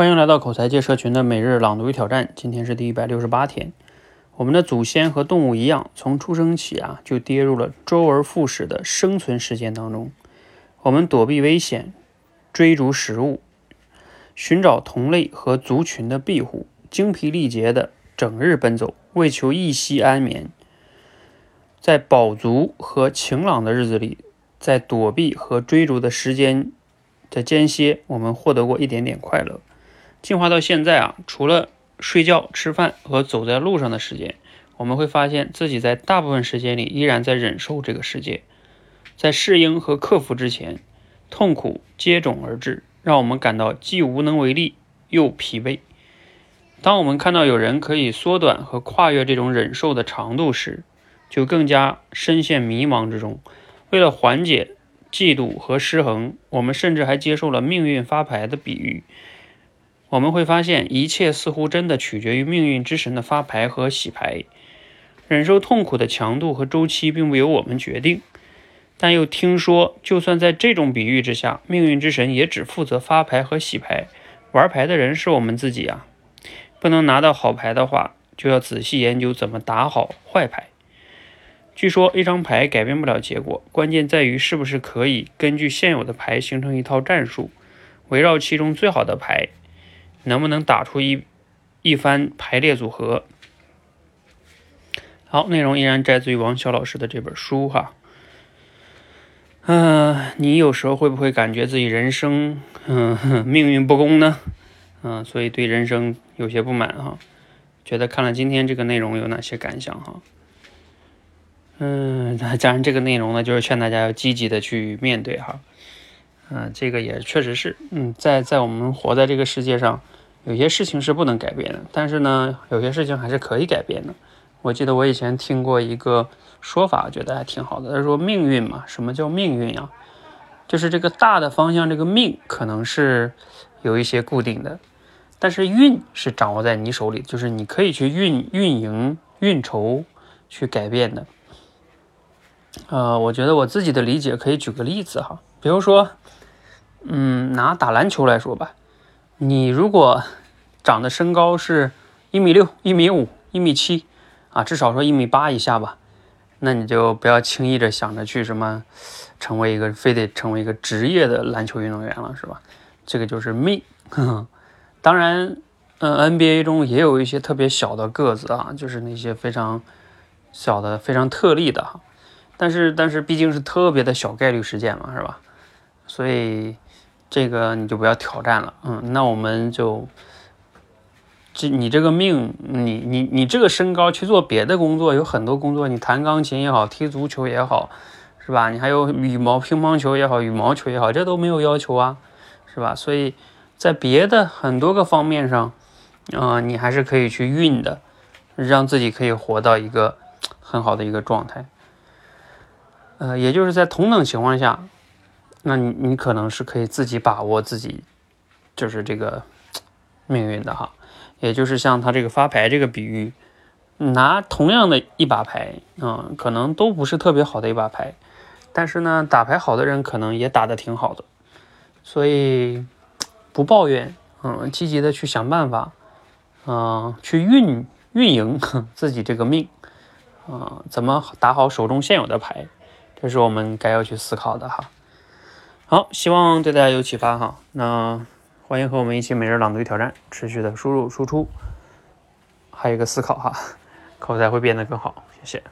欢迎来到口才界社群的每日朗读与挑战，今天是第一百六十八天。我们的祖先和动物一样，从出生起啊就跌入了周而复始的生存实践当中。我们躲避危险，追逐食物，寻找同类和族群的庇护，精疲力竭的整日奔走，为求一息安眠。在饱足和晴朗的日子里，在躲避和追逐的时间的间歇，我们获得过一点点快乐。进化到现在啊，除了睡觉、吃饭和走在路上的时间，我们会发现自己在大部分时间里依然在忍受这个世界。在适应和克服之前，痛苦接踵而至，让我们感到既无能为力又疲惫。当我们看到有人可以缩短和跨越这种忍受的长度时，就更加深陷迷茫之中。为了缓解嫉妒和失衡，我们甚至还接受了命运发牌的比喻。我们会发现，一切似乎真的取决于命运之神的发牌和洗牌。忍受痛苦的强度和周期并不由我们决定，但又听说，就算在这种比喻之下，命运之神也只负责发牌和洗牌，玩牌的人是我们自己啊！不能拿到好牌的话，就要仔细研究怎么打好坏牌。据说，一张牌改变不了结果，关键在于是不是可以根据现有的牌形成一套战术，围绕其中最好的牌。能不能打出一一番排列组合？好，内容依然摘自于王潇老师的这本书哈。嗯，你有时候会不会感觉自己人生嗯命运不公呢？嗯，所以对人生有些不满哈。觉得看了今天这个内容有哪些感想哈？嗯，当然这个内容呢，就是劝大家要积极的去面对哈。嗯，这个也确实是，嗯，在在我们活在这个世界上，有些事情是不能改变的，但是呢，有些事情还是可以改变的。我记得我以前听过一个说法，觉得还挺好的。他说命运嘛，什么叫命运啊？就是这个大的方向，这个命可能是有一些固定的，但是运是掌握在你手里，就是你可以去运运营、运筹去改变的。呃，我觉得我自己的理解可以举个例子哈，比如说。嗯，拿打篮球来说吧，你如果长的身高是一米六、一米五、一米七啊，至少说一米八以下吧，那你就不要轻易的想着去什么成为一个非得成为一个职业的篮球运动员了，是吧？这个就是命。当然，嗯，NBA 中也有一些特别小的个子啊，就是那些非常小的、非常特例的哈。但是，但是毕竟是特别的小概率事件嘛，是吧？所以。这个你就不要挑战了，嗯，那我们就，这你这个命，你你你这个身高去做别的工作，有很多工作，你弹钢琴也好，踢足球也好，是吧？你还有羽毛乒乓球也好，羽毛球也好，这都没有要求啊，是吧？所以在别的很多个方面上，啊，你还是可以去运的，让自己可以活到一个很好的一个状态，呃，也就是在同等情况下。那你你可能是可以自己把握自己，就是这个命运的哈，也就是像他这个发牌这个比喻，拿同样的一把牌，嗯，可能都不是特别好的一把牌，但是呢，打牌好的人可能也打得挺好的，所以不抱怨，嗯，积极的去想办法，嗯，去运运营 自己这个命，嗯，怎么打好手中现有的牌，这是我们该要去思考的哈。好，希望对大家有启发哈。那欢迎和我们一起每日朗读挑战，持续的输入输出，还有一个思考哈，口才会变得更好。谢谢。